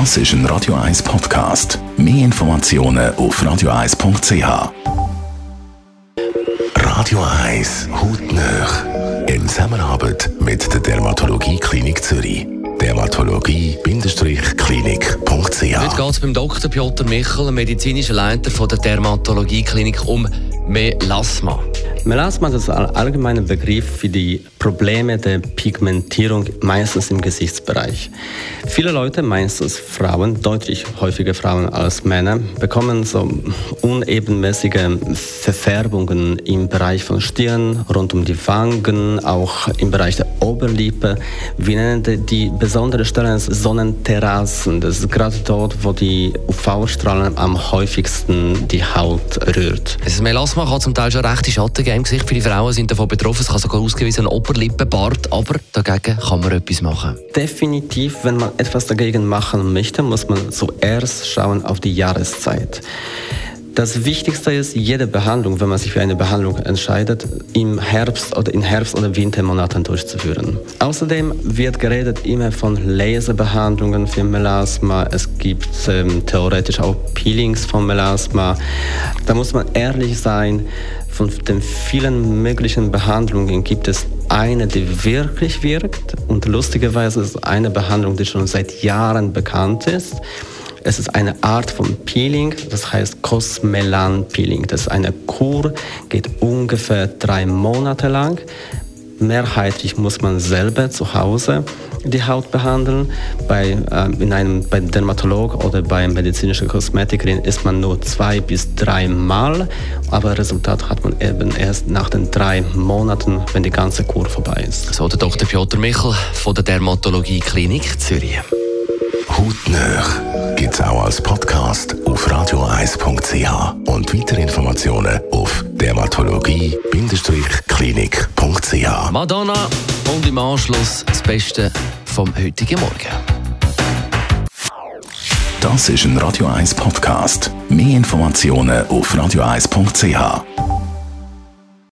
Das ist ein Radio 1 Podcast. Mehr Informationen auf radio1.ch. Radio 1 Hautnöch. In Zusammenarbeit mit der Dermatologie Klinik Zürich. Dermatologie-klinik.ch Heute geht es beim Dr. Piotr Michel, medizinischer Leiter der Dermatologie Klinik, um Melasma. Melasma ist ein allgemeiner Begriff für die Probleme der Pigmentierung, meistens im Gesichtsbereich. Viele Leute, meistens Frauen, deutlich häufiger Frauen als Männer, bekommen so unebenmäßige Verfärbungen im Bereich von Stirn, rund um die Wangen, auch im Bereich der Oberlippe. Wir nennen die besondere Stellen Sonnenterrassen. Das ist gerade dort, wo die UV-Strahlen am häufigsten die Haut rührt. Das Melasma kann zum Teil schon rechte Schatten geben im Gesicht. Viele Frauen sind davon betroffen. Es kann sogar ausgewiesen Oberlippenbart, aber dagegen kann man etwas machen. Definitiv, wenn man etwas dagegen machen möchte, muss man zuerst schauen auf die Jahreszeit. Das Wichtigste ist, jede Behandlung, wenn man sich für eine Behandlung entscheidet, im Herbst oder in Herbst- oder Wintermonaten durchzuführen. Außerdem wird geredet immer von Laserbehandlungen für Melasma. Es gibt ähm, theoretisch auch Peelings von Melasma. Da muss man ehrlich sein. Von den vielen möglichen Behandlungen gibt es eine, die wirklich wirkt. Und lustigerweise ist es eine Behandlung, die schon seit Jahren bekannt ist. Es ist eine Art von Peeling, das heißt Cosmelan Peeling. Das ist eine Kur, geht ungefähr drei Monate lang. Mehrheitlich muss man selber zu Hause die Haut behandeln. Bei, äh, in einem, bei Dermatolog oder bei medizinischer Kosmetikerin ist man nur zwei bis drei Mal, aber Resultat hat man eben erst nach den drei Monaten, wenn die ganze Kur vorbei ist. So der Dr. Piotr Michel von der Dermatologie Klinik Zürich. Hautnöch gibt es auch als Podcast auf radio1.ch und weitere Informationen auf dermatologie-klinik.ch. Madonna und im Anschluss das Beste vom heutigen Morgen. Das ist ein Radio 1 Podcast. Mehr Informationen auf radio1.ch.